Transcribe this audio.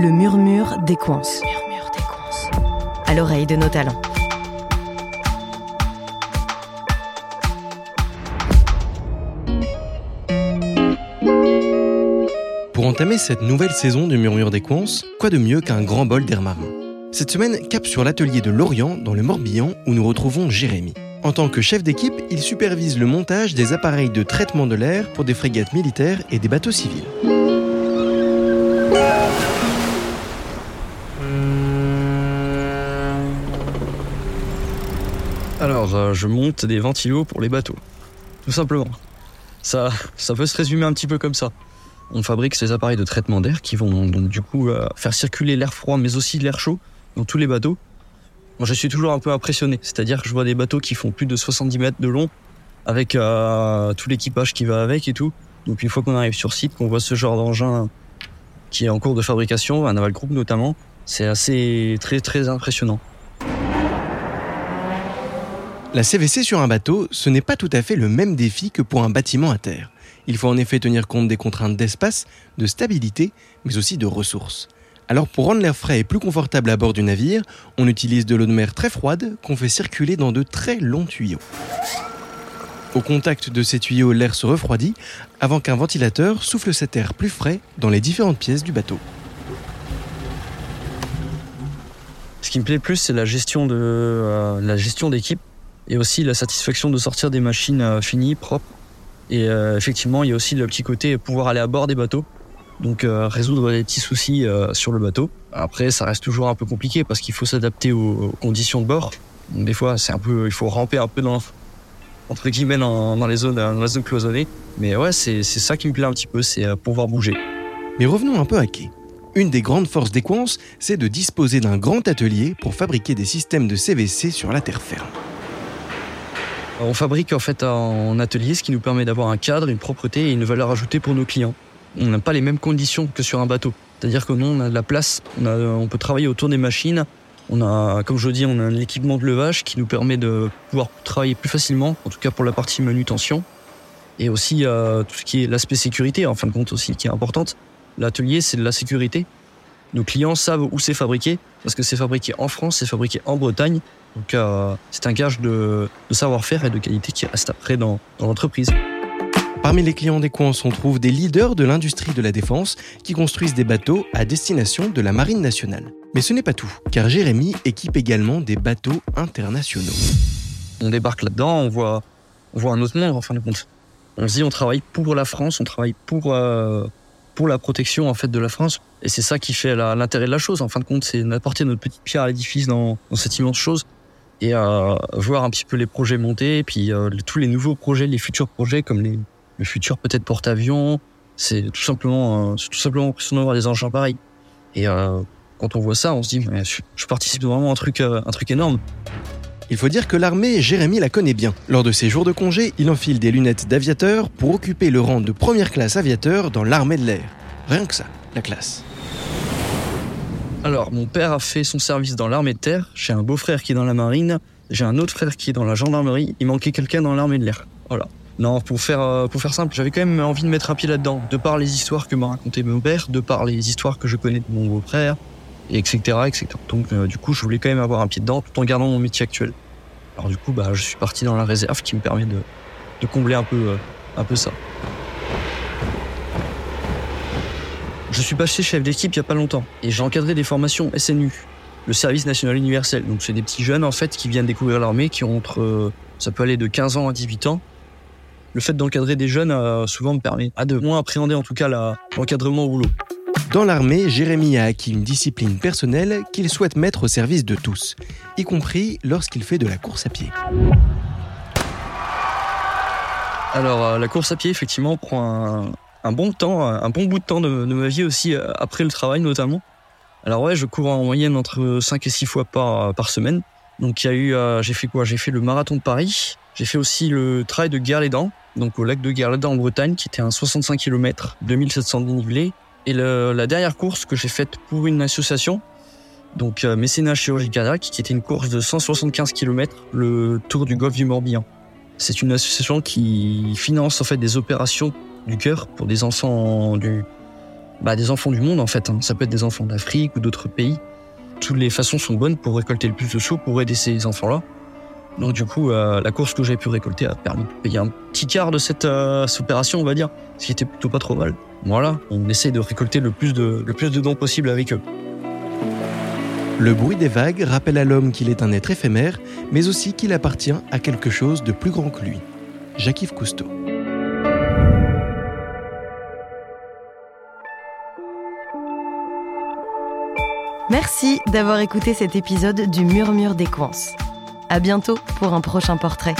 Le murmure des coins. À l'oreille de nos talents. Pour entamer cette nouvelle saison du Murmure des Coins, quoi de mieux qu'un grand bol d'air marin? Cette semaine, cap sur l'atelier de Lorient, dans le Morbihan, où nous retrouvons Jérémy. En tant que chef d'équipe, il supervise le montage des appareils de traitement de l'air pour des frégates militaires et des bateaux civils. Je monte des ventilos pour les bateaux. Tout simplement. Ça, ça peut se résumer un petit peu comme ça. On fabrique ces appareils de traitement d'air qui vont donc du coup euh, faire circuler l'air froid mais aussi l'air chaud dans tous les bateaux. Moi je suis toujours un peu impressionné, c'est-à-dire que je vois des bateaux qui font plus de 70 mètres de long avec euh, tout l'équipage qui va avec et tout. Donc une fois qu'on arrive sur site, qu'on voit ce genre d'engin qui est en cours de fabrication, un Naval Group notamment, c'est assez très très impressionnant. La CVC sur un bateau, ce n'est pas tout à fait le même défi que pour un bâtiment à terre. Il faut en effet tenir compte des contraintes d'espace, de stabilité, mais aussi de ressources. Alors pour rendre l'air frais et plus confortable à bord du navire, on utilise de l'eau de mer très froide qu'on fait circuler dans de très longs tuyaux. Au contact de ces tuyaux, l'air se refroidit avant qu'un ventilateur souffle cet air plus frais dans les différentes pièces du bateau. Ce qui me plaît le plus, c'est la gestion de euh, d'équipe et aussi la satisfaction de sortir des machines euh, finies, propres et euh, effectivement, il y a aussi le petit côté pouvoir aller à bord des bateaux, donc euh, résoudre les petits soucis sur le bateau. Après, ça reste toujours un peu compliqué parce qu'il faut s'adapter aux, conditions de bord. Donc, des fois, c'est un peu, il faut ramper un peu dans entre guillemets dans, les zones, dans la zone cloisonnée. Mais ouais, c'est ça qui me plaît un petit peu, c'est pouvoir bouger. Mais revenons un peu à quai. Une des grandes forces d'Equance, c'est de disposer d'un grand atelier pour fabriquer des systèmes de CVC sur la terre ferme. On fabrique en fait en atelier, ce qui nous permet d'avoir un cadre, une propreté et une valeur ajoutée pour nos clients. On n'a pas les mêmes conditions que sur un bateau. C'est-à-dire que nous, on a de la place, on, peut travailler autour des machines. On a, comme je dis, on a un équipement de levage qui nous permet de pouvoir travailler plus facilement, en tout cas pour la partie manutention. Et aussi euh, tout ce qui est l'aspect sécurité, en fin de compte aussi, qui est importante. L'atelier, c'est de la sécurité. Nos clients savent où c'est fabriqué, parce que c'est fabriqué en France, c'est fabriqué en Bretagne, donc euh, c'est un gage de, savoir-faire et de qualité qui reste après dans, l'entreprise. Parmi les clients des coins, on trouve des leaders de l'industrie de la défense qui construisent des bateaux à destination de la Marine nationale. Mais ce n'est pas tout, car Jérémy équipe également des bateaux internationaux. On débarque là-dedans, on voit, on voit un autre monde en fin de compte. On se dit on travaille pour la France, on travaille pour, euh, pour la protection en fait de la France. Et c'est ça qui fait l'intérêt de la chose. En fin de compte, c'est d'apporter notre petite pierre à l'édifice dans, dans cette immense chose et voir un petit peu les projets monter, puis euh, tous les nouveaux projets, les futurs projets comme les, le futur peut-être porte-avions. C'est tout simplement, euh, c'est tout simplement impressionnant d'avoir des engins pareils. Et euh, quand on voit ça, on se dit, mais je, je participe vraiment à un truc, un truc énorme. Il faut dire que l'armée, Jérémy la connaît bien. Lors de ses jours de congé, il enfile des lunettes d'aviateur pour occuper le rang de première classe aviateur dans l'armée de l'air. Rien que ça, la classe. Alors, mon père a fait son service dans l'armée de terre. J'ai un beau-frère qui est dans la marine. J'ai un autre frère qui est dans la gendarmerie. Il manquait quelqu'un dans l'armée de l'air. Voilà. Non, pour faire, euh, pour faire simple, j'avais quand même envie de mettre un pied là-dedans. De par les histoires que m'a raconté mon père, de par les histoires que je connais de mon beau-frère, etc., etc. Donc, euh, du coup, je voulais quand même avoir un pied dedans tout en gardant mon métier actuel. Alors, du coup, bah, je suis parti dans la réserve qui me permet de, de combler un peu, euh, un peu ça. Je suis passé chef d'équipe il y a pas longtemps et j'ai encadré des formations SNU, le service national universel. Donc c'est des petits jeunes en fait qui viennent découvrir l'armée, qui ont entre, euh, ça peut aller de 15 ans à 18 ans. Le fait d'encadrer des jeunes euh, souvent me permet à de moins appréhender en tout cas l'encadrement au boulot. Dans l'armée, Jérémy a acquis une discipline personnelle qu'il souhaite mettre au service de tous, y compris lorsqu'il fait de la course à pied. Alors, euh, la course à pied, effectivement, prend un, un bon temps, un bon bout de temps de, ma vie aussi, euh, après le travail notamment. Alors ouais, je cours en moyenne entre 5 et 6 fois par, par semaine. Donc il y a eu, euh, j'ai fait quoi? J'ai fait le marathon de Paris. J'ai fait aussi le trail de Guerlédan, donc au lac de Guerlédan en Bretagne, qui était un 65 km, 2700 dénivelés. Et la dernière course que j'ai faite pour une association, donc euh, Mécénat Chirurgie Cardiaque, qui était une course de 175 km, le Tour du Golfe du Morbihan. C'est une association qui finance en fait des opérations du cœur pour des enfants du, bah, des enfants du monde en fait. hein. Ça peut être des enfants d'Afrique ou d'autres pays. Toutes les façons sont bonnes pour récolter le plus de sous pour aider ces enfants-là. Donc du coup, euh, la course que j'ai pu récolter a permis de payer un petit quart de cette, euh, cette opération, on va dire, ce qui était plutôt pas trop mal. Voilà, on essaye de récolter le plus de, le plus de dons possible avec eux. Le bruit des vagues rappelle à l'homme qu'il est un être éphémère, mais aussi qu'il appartient à quelque chose de plus grand que lui. Jacques-Yves Cousteau. Merci d'avoir écouté cet épisode du Murmure des Coins. À bientôt pour un prochain portrait.